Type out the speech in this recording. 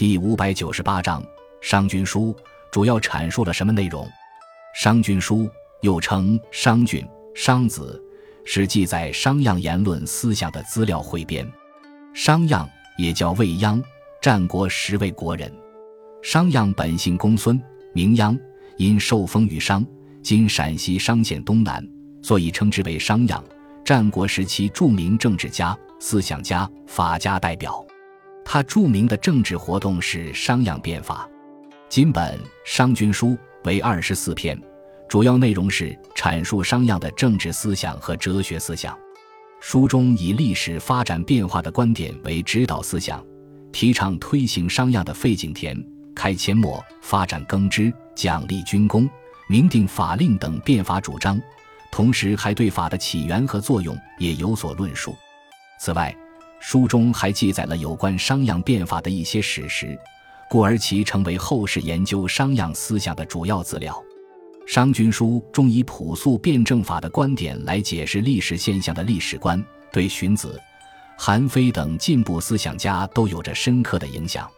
第五百九十八章《商君书》主要阐述了什么内容？《商君书》又称《商君》《商子》，是记载商鞅言论思想的资料汇编。商鞅也叫卫鞅，战国十位国人。商鞅本姓公孙，名鞅，因受封于商（今陕西商县东南），所以称之为商鞅。战国时期著名政治家、思想家、法家代表。他著名的政治活动是商鞅变法。今本《商君书》为二十四篇，主要内容是阐述商鞅的政治思想和哲学思想。书中以历史发展变化的观点为指导思想，提倡推行商鞅的废井田、开阡陌、发展耕织、奖励军功、明定法令等变法主张，同时还对法的起源和作用也有所论述。此外，书中还记载了有关商鞅变法的一些史实，故而其成为后世研究商鞅思想的主要资料。《商君书》中以朴素辩证法的观点来解释历史现象的历史观，对荀子、韩非等进步思想家都有着深刻的影响。